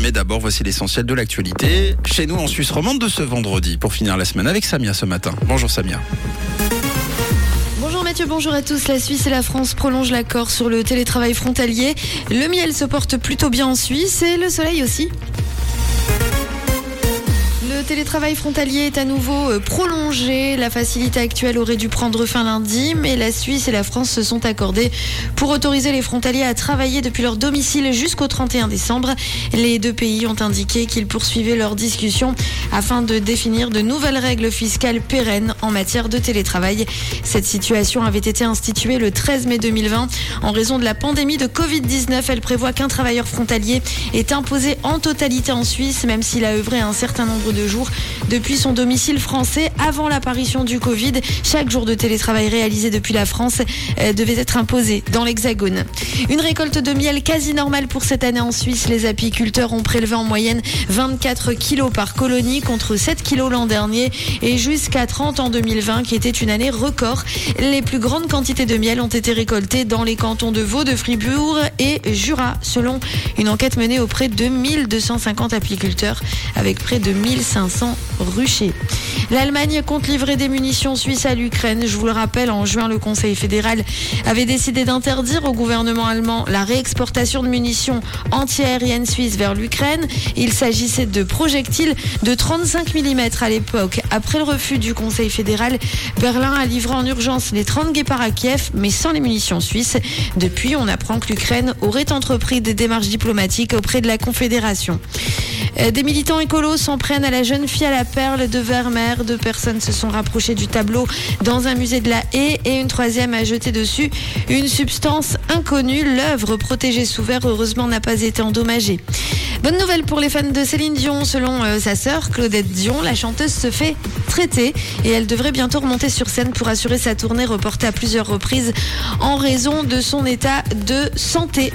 Mais d'abord voici l'essentiel de l'actualité. Chez nous en Suisse romande de ce vendredi pour finir la semaine avec Samia ce matin. Bonjour Samia. Bonjour Mathieu, bonjour à tous. La Suisse et la France prolongent l'accord sur le télétravail frontalier. Le miel se porte plutôt bien en Suisse et le soleil aussi. Le télétravail frontalier est à nouveau euh, prolongé. La facilité actuelle aurait dû prendre fin lundi, mais la Suisse et la France se sont accordés pour autoriser les frontaliers à travailler depuis leur domicile jusqu'au 31 décembre. Les deux pays ont indiqué qu'ils poursuivaient leurs discussions afin de définir de nouvelles règles fiscales pérennes en matière de télétravail. Cette situation avait été instituée le 13 mai 2020 en raison de la pandémie de Covid-19. Elle prévoit qu'un travailleur frontalier est imposé en totalité en Suisse, même s'il a œuvré un certain nombre de jours depuis son domicile français avant l'apparition du Covid. Chaque jour de télétravail réalisé depuis la France euh, devait être imposé dans l'Hexagone. Une récolte de miel quasi normale pour cette année en Suisse. Les apiculteurs ont prélevé en moyenne 24 kilos par colonie contre 7 kilos l'an dernier et jusqu'à 30 en 2020 qui était une année record. Les plus grandes quantités de miel ont été récoltées dans les cantons de Vaud, de Fribourg et Jura selon une enquête menée auprès de 1250 apiculteurs avec près de 1500 ruchers. L'Allemagne compte livrer des munitions suisses à l'Ukraine. Je vous le rappelle, en juin, le Conseil fédéral avait décidé d'interdire au gouvernement allemand la réexportation de munitions antiaériennes suisses vers l'Ukraine. Il s'agissait de projectiles de 35 mm à l'époque. Après le refus du Conseil fédéral, Berlin a livré en urgence les 30 guépards à Kiev, mais sans les munitions suisses. Depuis, on apprend que l'Ukraine aurait entrepris des démarches diplomatiques auprès de la Confédération. Euh, des militants écolos s'en prennent à la jeune fille à la perle de Vermeer. Deux personnes se sont rapprochées du tableau dans un musée de la haie et une troisième a jeté dessus une substance inconnue. L'œuvre protégée sous verre, heureusement, n'a pas été endommagée. Bonne nouvelle pour les fans de Céline Dion. Selon euh, sa sœur, Claudette Dion, la chanteuse se fait traiter et elle devrait bientôt remonter sur scène pour assurer sa tournée reportée à plusieurs reprises en raison de son état de santé.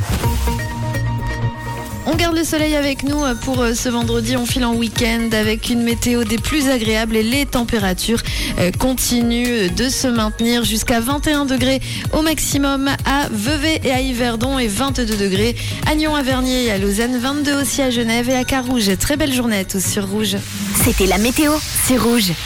On garde le soleil avec nous pour euh, ce vendredi. On file en week-end avec une météo des plus agréables et les températures euh, continuent de se maintenir jusqu'à 21 degrés au maximum à Vevey et à Yverdon et 22 degrés à Nyon, à Vernier et à Lausanne, 22 aussi à Genève et à Carouge. Très belle journée à tous sur Rouge. C'était la météo, c'est rouge.